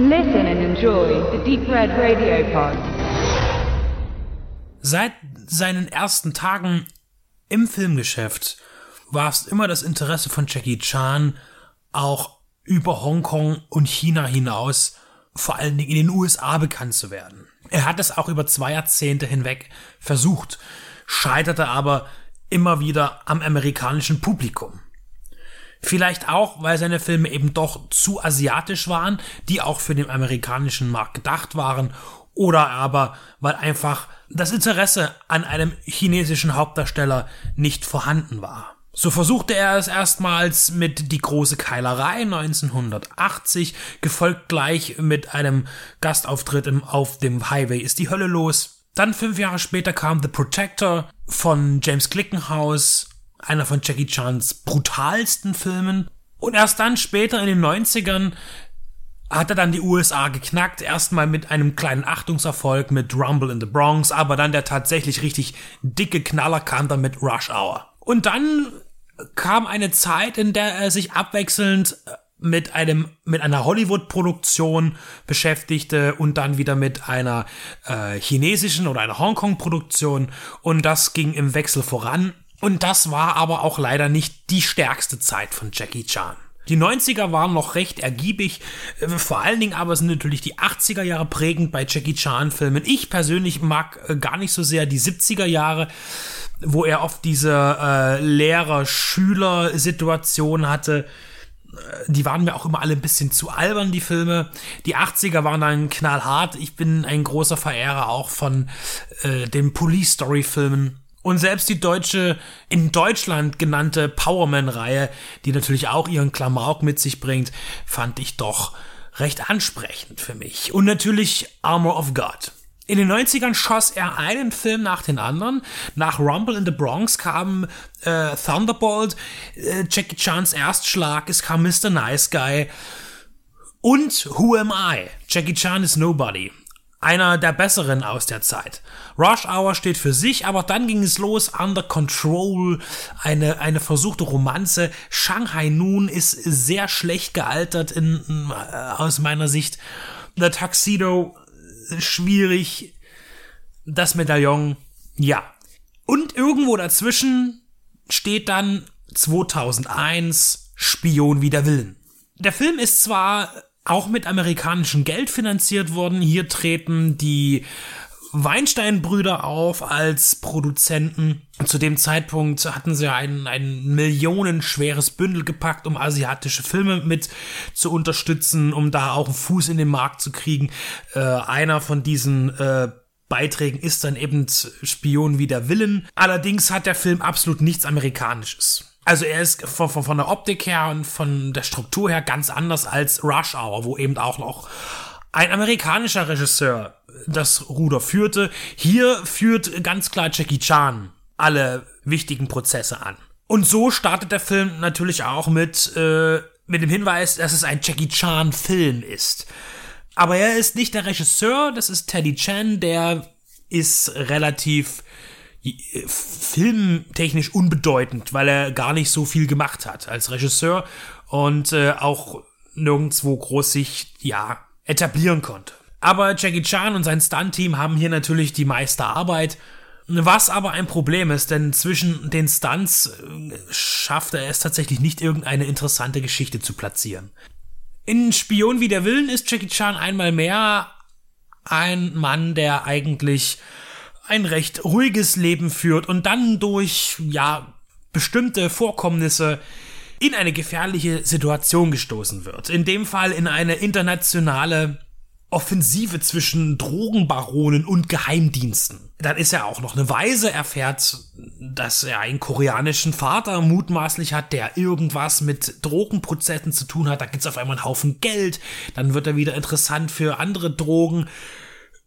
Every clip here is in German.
Listen and enjoy the Deep Red Radio Pod. Seit seinen ersten Tagen im Filmgeschäft war es immer das Interesse von Jackie Chan, auch über Hongkong und China hinaus, vor allen Dingen in den USA bekannt zu werden. Er hat es auch über zwei Jahrzehnte hinweg versucht, scheiterte aber immer wieder am amerikanischen Publikum. Vielleicht auch, weil seine Filme eben doch zu asiatisch waren, die auch für den amerikanischen Markt gedacht waren, oder aber weil einfach das Interesse an einem chinesischen Hauptdarsteller nicht vorhanden war. So versuchte er es erstmals mit Die große Keilerei 1980, gefolgt gleich mit einem Gastauftritt im Auf dem Highway ist die Hölle los. Dann fünf Jahre später kam The Protector von James Glickenhaus einer von Jackie Chans brutalsten Filmen. Und erst dann später in den 90ern hat er dann die USA geknackt, erstmal mit einem kleinen Achtungserfolg mit Rumble in the Bronx, aber dann der tatsächlich richtig dicke Knaller kam dann mit Rush Hour. Und dann kam eine Zeit, in der er sich abwechselnd mit einem mit einer Hollywood-Produktion beschäftigte und dann wieder mit einer äh, chinesischen oder einer Hongkong-Produktion und das ging im Wechsel voran. Und das war aber auch leider nicht die stärkste Zeit von Jackie Chan. Die 90er waren noch recht ergiebig, äh, vor allen Dingen aber sind natürlich die 80er Jahre prägend bei Jackie Chan Filmen. Ich persönlich mag äh, gar nicht so sehr die 70er Jahre, wo er oft diese äh, Lehrer-Schüler-Situation hatte. Äh, die waren mir auch immer alle ein bisschen zu albern, die Filme. Die 80er waren dann knallhart. Ich bin ein großer Verehrer auch von äh, den Police Story Filmen und selbst die deutsche, in Deutschland genannte Powerman-Reihe, die natürlich auch ihren Klamauk mit sich bringt, fand ich doch recht ansprechend für mich. Und natürlich Armor of God. In den 90ern schoss er einen Film nach den anderen. Nach Rumble in the Bronx kam äh, Thunderbolt, äh, Jackie Chans Erstschlag, es kam Mr. Nice Guy und Who Am I? Jackie Chan is Nobody einer der besseren aus der Zeit. Rush Hour steht für sich, aber dann ging es los. Under Control, eine, eine versuchte Romanze. Shanghai Noon ist sehr schlecht gealtert in, äh, aus meiner Sicht. The Tuxedo, schwierig. Das Medaillon, ja. Und irgendwo dazwischen steht dann 2001 Spion wider Willen. Der Film ist zwar auch mit amerikanischem Geld finanziert worden. Hier treten die Weinstein-Brüder auf als Produzenten. Zu dem Zeitpunkt hatten sie ein, ein millionenschweres Bündel gepackt, um asiatische Filme mit zu unterstützen, um da auch einen Fuß in den Markt zu kriegen. Äh, einer von diesen äh, Beiträgen ist dann eben Spion wie der Willen. Allerdings hat der Film absolut nichts Amerikanisches. Also er ist von, von, von der Optik her und von der Struktur her ganz anders als Rush Hour, wo eben auch noch ein amerikanischer Regisseur das Ruder führte. Hier führt ganz klar Jackie Chan alle wichtigen Prozesse an. Und so startet der Film natürlich auch mit, äh, mit dem Hinweis, dass es ein Jackie Chan Film ist. Aber er ist nicht der Regisseur, das ist Teddy Chan, der ist relativ filmtechnisch unbedeutend, weil er gar nicht so viel gemacht hat als Regisseur und äh, auch nirgendwo groß sich ja etablieren konnte. Aber Jackie Chan und sein Stunt-Team haben hier natürlich die meiste Arbeit, was aber ein Problem ist, denn zwischen den Stunts äh, schafft er es tatsächlich nicht, irgendeine interessante Geschichte zu platzieren. In Spion wie der Willen ist Jackie Chan einmal mehr ein Mann, der eigentlich ein recht ruhiges Leben führt und dann durch, ja, bestimmte Vorkommnisse in eine gefährliche Situation gestoßen wird. In dem Fall in eine internationale Offensive zwischen Drogenbaronen und Geheimdiensten. Dann ist er auch noch eine Weise, erfährt, dass er einen koreanischen Vater mutmaßlich hat, der irgendwas mit Drogenprozessen zu tun hat. Da gibt's auf einmal einen Haufen Geld. Dann wird er wieder interessant für andere Drogen.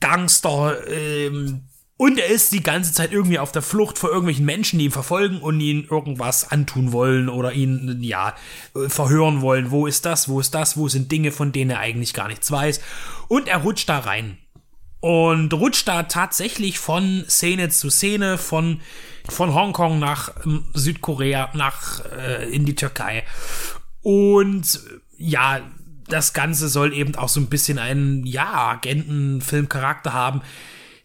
Gangster, ähm, und er ist die ganze Zeit irgendwie auf der Flucht vor irgendwelchen Menschen, die ihn verfolgen und ihn irgendwas antun wollen oder ihn, ja, verhören wollen. Wo ist das? Wo ist das? Wo sind Dinge, von denen er eigentlich gar nichts weiß? Und er rutscht da rein. Und rutscht da tatsächlich von Szene zu Szene, von, von Hongkong nach ähm, Südkorea, nach, äh, in die Türkei. Und ja, das Ganze soll eben auch so ein bisschen einen, ja, Agentenfilmcharakter haben.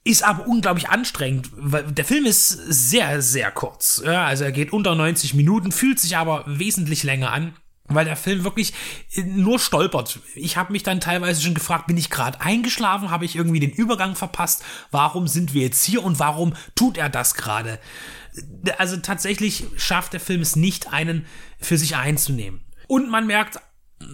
Ist aber unglaublich anstrengend, weil der Film ist sehr, sehr kurz. Ja, also er geht unter 90 Minuten, fühlt sich aber wesentlich länger an weil der Film wirklich äh, nur stolpert. Ich habe mich dann teilweise schon gefragt, bin ich gerade eingeschlafen, habe ich irgendwie den Übergang verpasst, warum sind wir jetzt hier und warum tut er das gerade? Also tatsächlich schafft der Film es nicht, einen für sich einzunehmen. Und man merkt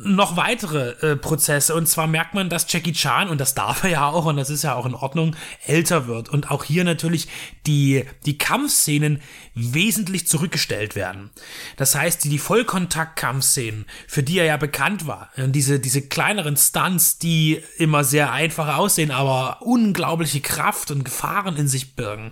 noch weitere äh, Prozesse. Und zwar merkt man, dass Jackie Chan, und das darf er ja auch, und das ist ja auch in Ordnung, älter wird. Und auch hier natürlich die, die Kampfszenen wesentlich zurückgestellt werden. Das heißt, die, die Vollkontakt-Kampfszenen, für die er ja bekannt war, und diese, diese kleineren Stunts, die immer sehr einfach aussehen, aber unglaubliche Kraft und Gefahren in sich birgen,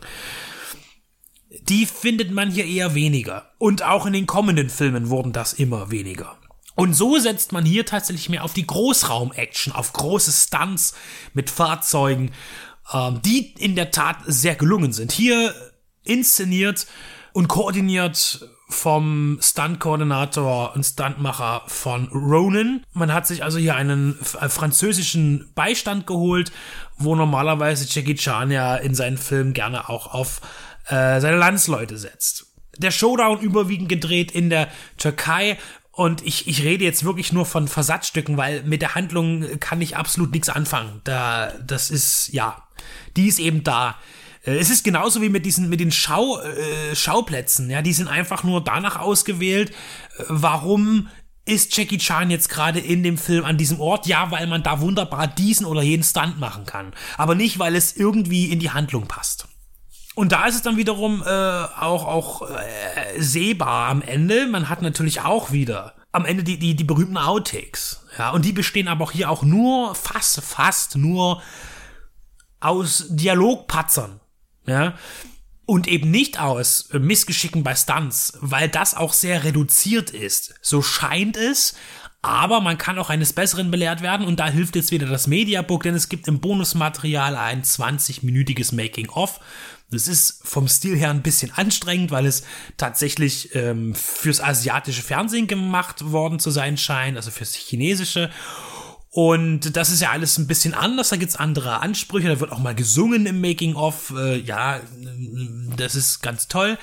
die findet man hier eher weniger. Und auch in den kommenden Filmen wurden das immer weniger. Und so setzt man hier tatsächlich mehr auf die Großraum-Action, auf große Stunts mit Fahrzeugen, ähm, die in der Tat sehr gelungen sind. Hier inszeniert und koordiniert vom Stunt-Koordinator und Stuntmacher von Ronin. Man hat sich also hier einen äh, französischen Beistand geholt, wo normalerweise Jackie Chan ja in seinen Filmen gerne auch auf äh, seine Landsleute setzt. Der Showdown überwiegend gedreht in der Türkei und ich, ich rede jetzt wirklich nur von Versatzstücken, weil mit der Handlung kann ich absolut nichts anfangen. Da, das ist, ja, die ist eben da. Äh, es ist genauso wie mit diesen, mit den Schau, äh, Schauplätzen, ja, die sind einfach nur danach ausgewählt, äh, warum ist Jackie Chan jetzt gerade in dem Film an diesem Ort? Ja, weil man da wunderbar diesen oder jeden Stunt machen kann. Aber nicht, weil es irgendwie in die Handlung passt. Und da ist es dann wiederum äh, auch, auch äh, sehbar am Ende. Man hat natürlich auch wieder am Ende die, die, die berühmten Outtakes. Ja, und die bestehen aber auch hier auch nur, fast, fast nur aus Dialogpatzern. Ja. Und eben nicht aus Missgeschicken bei Stunts, weil das auch sehr reduziert ist. So scheint es, aber man kann auch eines Besseren belehrt werden und da hilft jetzt wieder das Mediabook, denn es gibt im Bonusmaterial ein 20-minütiges Making-of das ist vom Stil her ein bisschen anstrengend, weil es tatsächlich ähm, fürs asiatische Fernsehen gemacht worden zu sein scheint, also fürs chinesische. Und das ist ja alles ein bisschen anders, da gibt's andere Ansprüche, da wird auch mal gesungen im Making-of, äh, ja, das ist ganz toll.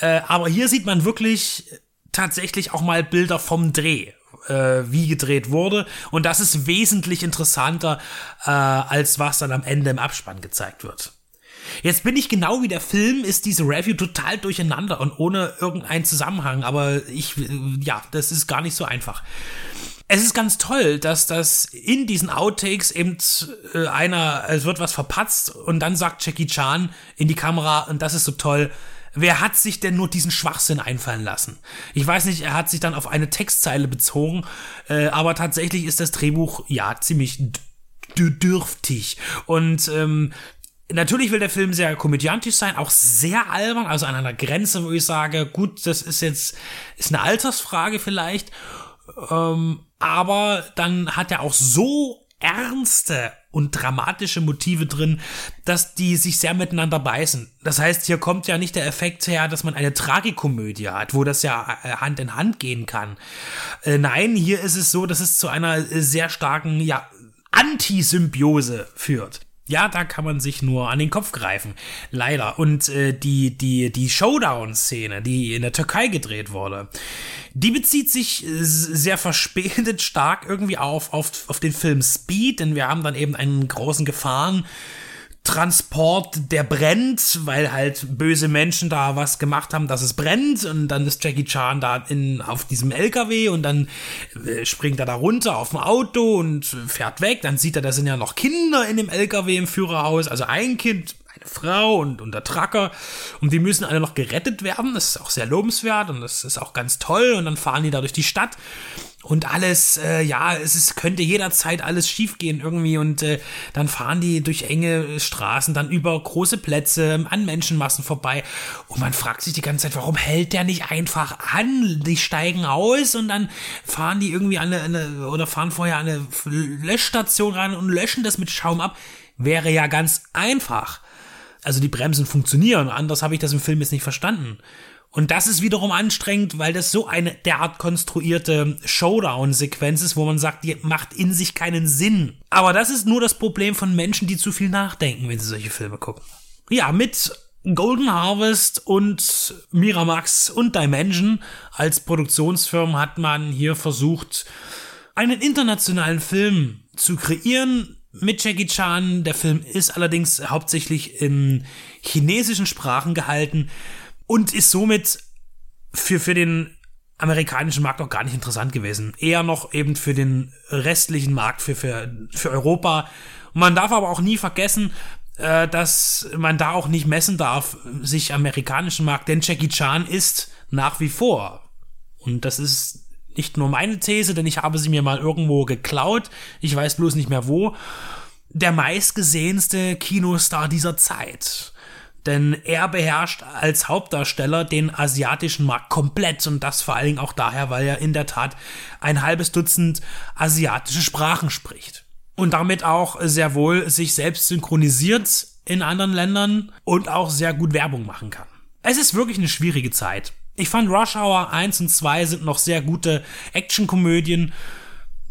Äh, aber hier sieht man wirklich tatsächlich auch mal Bilder vom Dreh, äh, wie gedreht wurde. Und das ist wesentlich interessanter, äh, als was dann am Ende im Abspann gezeigt wird. Jetzt bin ich genau wie der Film, ist diese Review total durcheinander und ohne irgendeinen Zusammenhang, aber ich, ja, das ist gar nicht so einfach. Es ist ganz toll, dass das in diesen Outtakes eben äh, einer, es wird was verpatzt und dann sagt Jackie Chan in die Kamera und das ist so toll, wer hat sich denn nur diesen Schwachsinn einfallen lassen? Ich weiß nicht, er hat sich dann auf eine Textzeile bezogen, äh, aber tatsächlich ist das Drehbuch ja ziemlich dürftig. Und ähm, Natürlich will der Film sehr komödiantisch sein, auch sehr albern, also an einer Grenze, wo ich sage, gut, das ist jetzt, ist eine Altersfrage vielleicht, ähm, aber dann hat er auch so ernste und dramatische Motive drin, dass die sich sehr miteinander beißen. Das heißt, hier kommt ja nicht der Effekt her, dass man eine Tragikomödie hat, wo das ja äh, Hand in Hand gehen kann. Äh, nein, hier ist es so, dass es zu einer sehr starken, ja, Antisymbiose führt ja, da kann man sich nur an den Kopf greifen. Leider. Und äh, die, die, die Showdown-Szene, die in der Türkei gedreht wurde, die bezieht sich äh, sehr verspätet stark irgendwie auf, auf, auf den Film Speed, denn wir haben dann eben einen großen Gefahren. Transport, der brennt, weil halt böse Menschen da was gemacht haben, dass es brennt. Und dann ist Jackie Chan da in, auf diesem LKW und dann äh, springt er da runter auf dem Auto und fährt weg, dann sieht er, da sind ja noch Kinder in dem LKW im Führerhaus, also ein Kind, eine Frau und, und der Trucker und die müssen alle noch gerettet werden, das ist auch sehr lobenswert und das ist auch ganz toll und dann fahren die da durch die Stadt und alles, äh, ja, es ist, könnte jederzeit alles schiefgehen irgendwie und äh, dann fahren die durch enge Straßen, dann über große Plätze an Menschenmassen vorbei und man fragt sich die ganze Zeit, warum hält der nicht einfach an? Die steigen aus und dann fahren die irgendwie an eine, eine oder fahren vorher an eine Löschstation rein und löschen das mit Schaum ab. Wäre ja ganz einfach. Also die Bremsen funktionieren, anders habe ich das im Film jetzt nicht verstanden. Und das ist wiederum anstrengend, weil das so eine derart konstruierte Showdown-Sequenz ist, wo man sagt, die macht in sich keinen Sinn. Aber das ist nur das Problem von Menschen, die zu viel nachdenken, wenn sie solche Filme gucken. Ja, mit Golden Harvest und Miramax und Dimension als Produktionsfirmen hat man hier versucht, einen internationalen Film zu kreieren mit Jackie Chan. Der Film ist allerdings hauptsächlich in chinesischen Sprachen gehalten und ist somit für, für den amerikanischen Markt auch gar nicht interessant gewesen. Eher noch eben für den restlichen Markt, für, für, für Europa. Man darf aber auch nie vergessen, äh, dass man da auch nicht messen darf, sich amerikanischen Markt, denn Jackie Chan ist nach wie vor, und das ist nicht nur meine These, denn ich habe sie mir mal irgendwo geklaut, ich weiß bloß nicht mehr wo, der meistgesehenste Kinostar dieser Zeit. Denn er beherrscht als Hauptdarsteller den asiatischen Markt komplett und das vor allen Dingen auch daher, weil er in der Tat ein halbes Dutzend asiatische Sprachen spricht. Und damit auch sehr wohl sich selbst synchronisiert in anderen Ländern und auch sehr gut Werbung machen kann. Es ist wirklich eine schwierige Zeit. Ich fand Rush Hour 1 und 2 sind noch sehr gute Actionkomödien,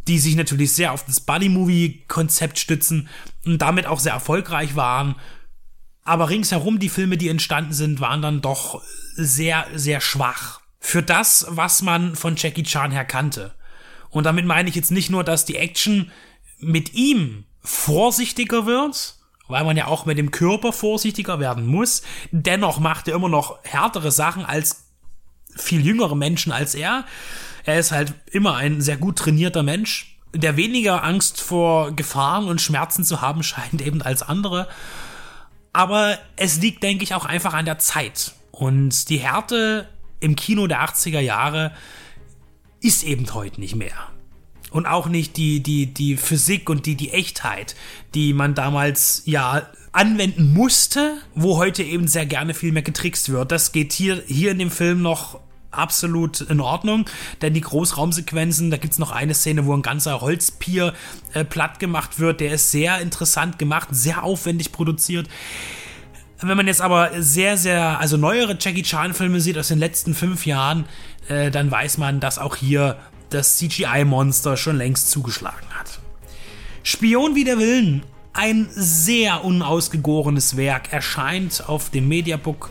die sich natürlich sehr auf das Buddy-Movie-Konzept stützen und damit auch sehr erfolgreich waren. Aber ringsherum die Filme, die entstanden sind, waren dann doch sehr, sehr schwach. Für das, was man von Jackie Chan her kannte. Und damit meine ich jetzt nicht nur, dass die Action mit ihm vorsichtiger wird, weil man ja auch mit dem Körper vorsichtiger werden muss. Dennoch macht er immer noch härtere Sachen als viel jüngere Menschen als er. Er ist halt immer ein sehr gut trainierter Mensch, der weniger Angst vor Gefahren und Schmerzen zu haben scheint eben als andere. Aber es liegt, denke ich, auch einfach an der Zeit. Und die Härte im Kino der 80er Jahre ist eben heute nicht mehr. Und auch nicht die, die, die Physik und die, die Echtheit, die man damals ja anwenden musste, wo heute eben sehr gerne viel mehr getrickst wird. Das geht hier, hier in dem Film noch absolut in Ordnung, denn die Großraumsequenzen, da gibt es noch eine Szene, wo ein ganzer Holzpier äh, platt gemacht wird, der ist sehr interessant gemacht, sehr aufwendig produziert. Wenn man jetzt aber sehr, sehr, also neuere Jackie Chan-Filme sieht aus den letzten fünf Jahren, äh, dann weiß man, dass auch hier das CGI-Monster schon längst zugeschlagen hat. Spion wie der Willen, ein sehr unausgegorenes Werk, erscheint auf dem Mediabook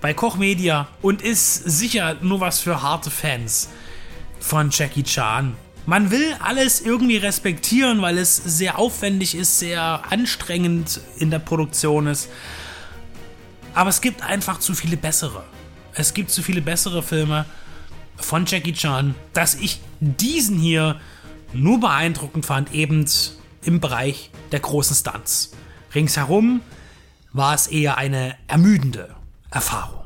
bei Koch Media und ist sicher nur was für harte Fans von Jackie Chan. Man will alles irgendwie respektieren, weil es sehr aufwendig ist, sehr anstrengend in der Produktion ist. Aber es gibt einfach zu viele bessere. Es gibt zu viele bessere Filme von Jackie Chan, dass ich diesen hier nur beeindruckend fand, eben im Bereich der großen Stunts. Ringsherum war es eher eine ermüdende Erfahrung.